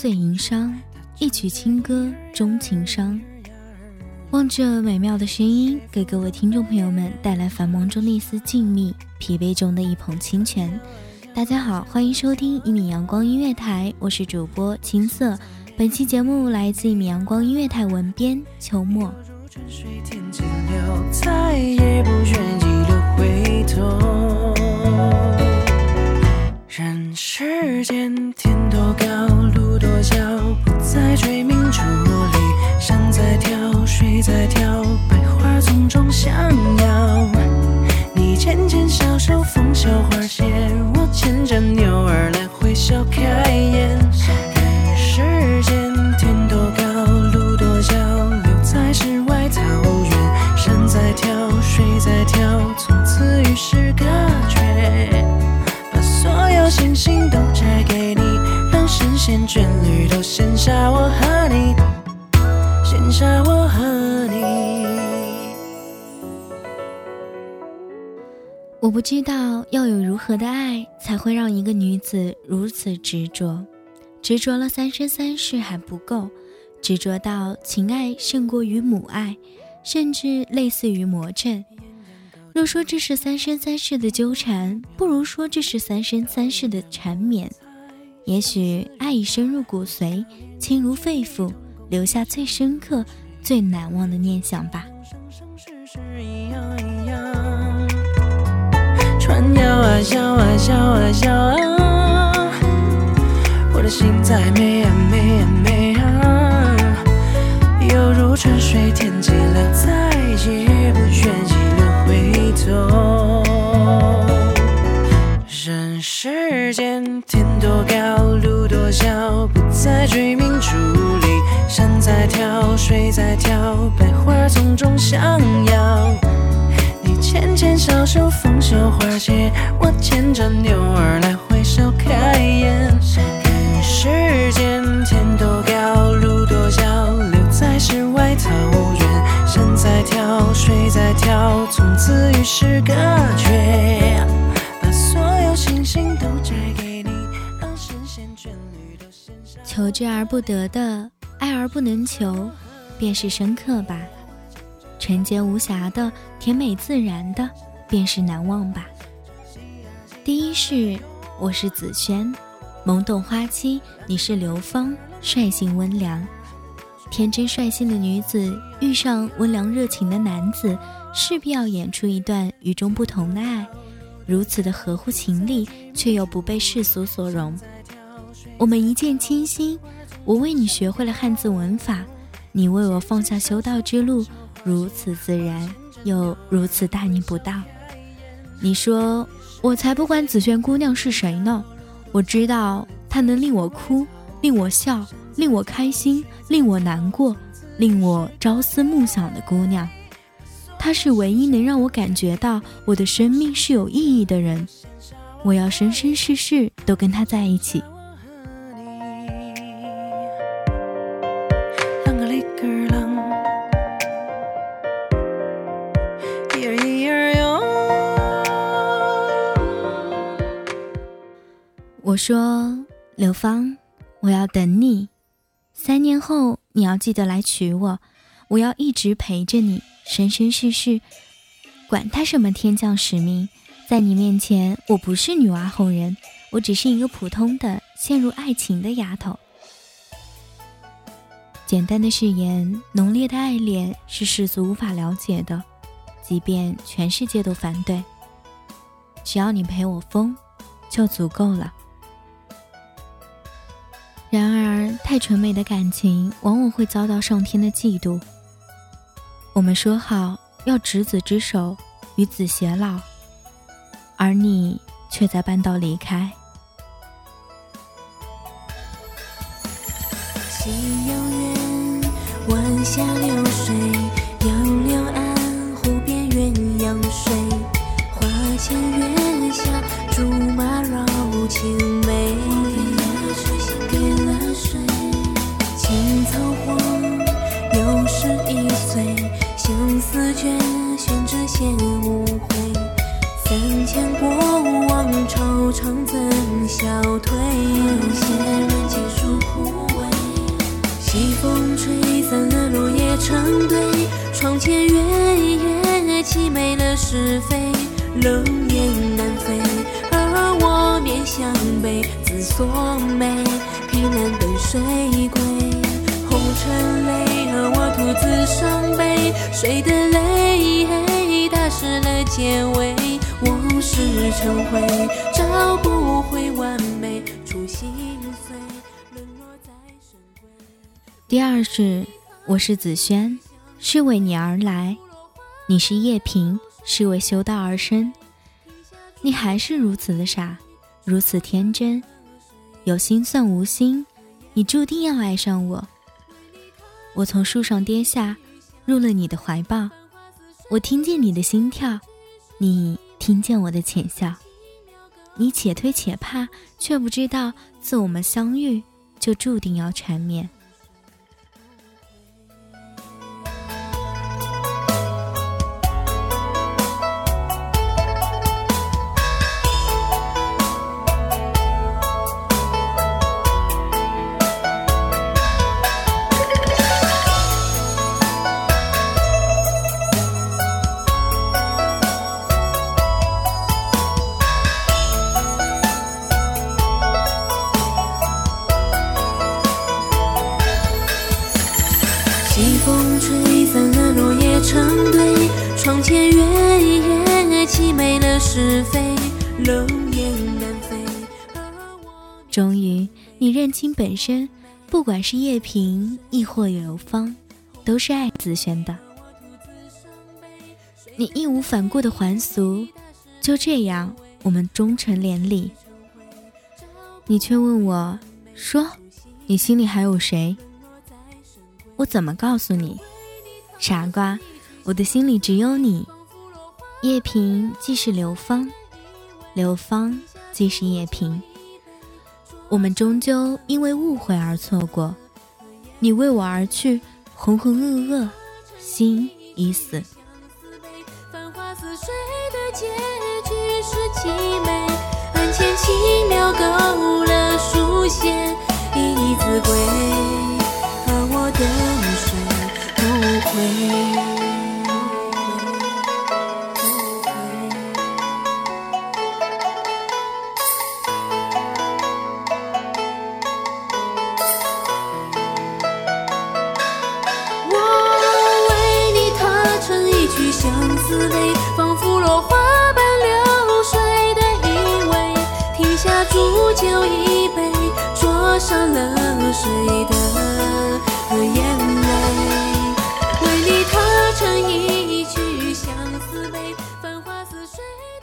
醉吟觞，一曲清歌终情伤。望着美妙的声音，给各位听众朋友们带来繁忙中的一丝静谧，疲惫中的一捧清泉。大家好，欢迎收听一米阳光音乐台，我是主播青色。本期节目来自一米阳光音乐台文编秋末。人世间天在跳，百花丛中相邀。你牵牵小手，风袖花谢，我牵着牛儿来回笑开颜。我不知道要有如何的爱，才会让一个女子如此执着，执着了三生三世还不够，执着到情爱胜过于母爱，甚至类似于魔怔。若说这是三生三世的纠缠，不如说这是三生三世的缠绵。也许爱已深入骨髓，情如肺腑，留下最深刻、最难忘的念想吧。笑啊笑啊笑啊笑啊，我的心在美求之而不得的，爱而不能求，便是深刻吧；纯洁无瑕的，甜美自然的，便是难忘吧。第一是我是紫萱，懵懂花期，你是流芳，率性温良。天真率性的女子遇上温良热情的男子，势必要演出一段与众不同的爱。如此的合乎情理，却又不被世俗所容。我们一见倾心，我为你学会了汉字文法，你为我放下修道之路，如此自然，又如此大逆不道。你说，我才不管紫萱姑娘是谁呢，我知道她能令我哭，令我笑，令我开心，令我难过。令我朝思暮想的姑娘，她是唯一能让我感觉到我的生命是有意义的人。我要生生世世都跟她在一起。我说，刘芳，我要等你，三年后。你要记得来娶我，我要一直陪着你，生生世世。管他什么天降使命，在你面前，我不是女娲后人，我只是一个普通的陷入爱情的丫头。简单的誓言，浓烈的爱恋，是世俗无法了解的，即便全世界都反对。只要你陪我疯，就足够了。然而，太纯美的感情往往会遭到上天的嫉妒。我们说好要执子之手，与子偕老，而你却在半道离开。夕阳，晚霞流非，冷眼难飞。而我面向北，自锁眉，凭栏等水归。沉泪，而我独自伤悲。谁的泪打湿了结尾？往事成灰，找不回完美。初心碎，沦落在深闺。第二是，我是紫萱，是为你而来；你是叶萍，是为修道而生。你还是如此的傻，如此天真，有心算无心，你注定要爱上我。我从树上跌下，入了你的怀抱。我听见你的心跳，你听见我的浅笑。你且推且怕，却不知道自我们相遇，就注定要缠绵。是非终于，你认清本身，不管是叶萍亦或刘芳，都是爱紫萱的。你义无反顾的还俗，就这样，我们终成连理。你却问我，说，你心里还有谁？我怎么告诉你，傻瓜，我的心里只有你。叶萍既是刘芳，刘芳既是叶萍。我们终究因为误会而错过，你为我而去，浑浑噩噩，心已死。繁花似水的结局是凄美，案前轻描勾勒书写一字归，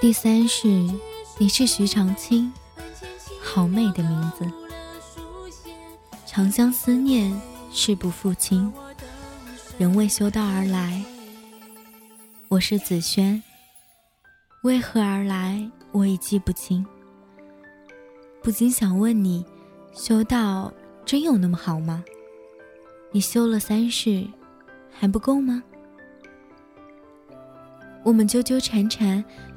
第三是，你是徐长卿，好美的名字。长相思念，事不复亲，人为修道而来。我是紫萱，为何而来，我已记不清。不禁想问你，修道真有那么好吗？你修了三世，还不够吗？我们纠纠缠缠，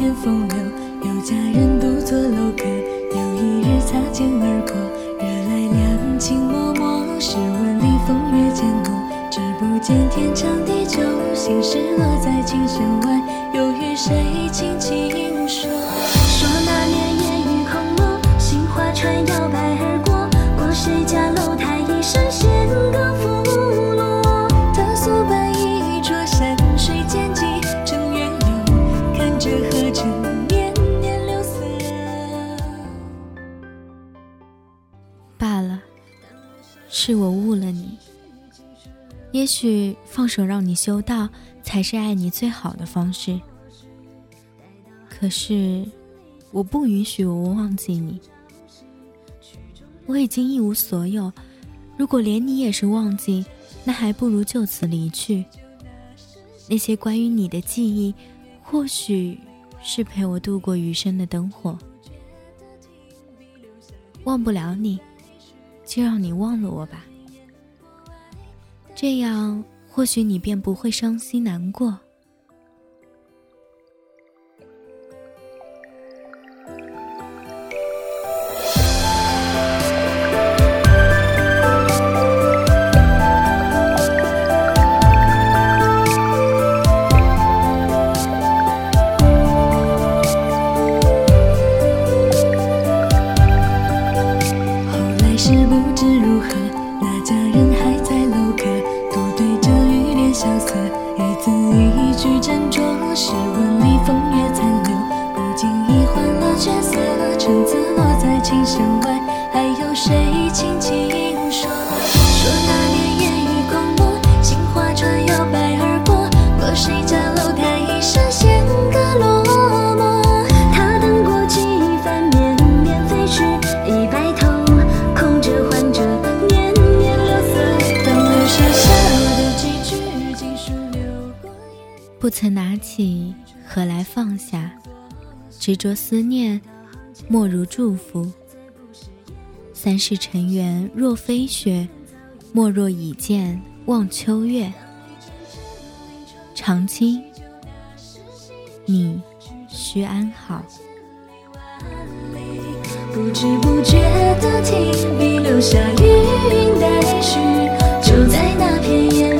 天风也许放手让你修道，才是爱你最好的方式。可是，我不允许我忘记你。我已经一无所有，如果连你也是忘记，那还不如就此离去。那些关于你的记忆，或许是陪我度过余生的灯火。忘不了你。就让你忘了我吧，这样或许你便不会伤心难过。橙子落在琴弦外，还有谁轻轻说？说那年烟雨空落，杏花船摇摆而过，过谁家楼台一霎弦歌落不曾拿起，何来放下？执着思念，莫如祝福。三世尘缘若飞雪，莫若倚剑望秋月。长青，你须安好。不知不觉的停笔，留下余韵待续，就在那片烟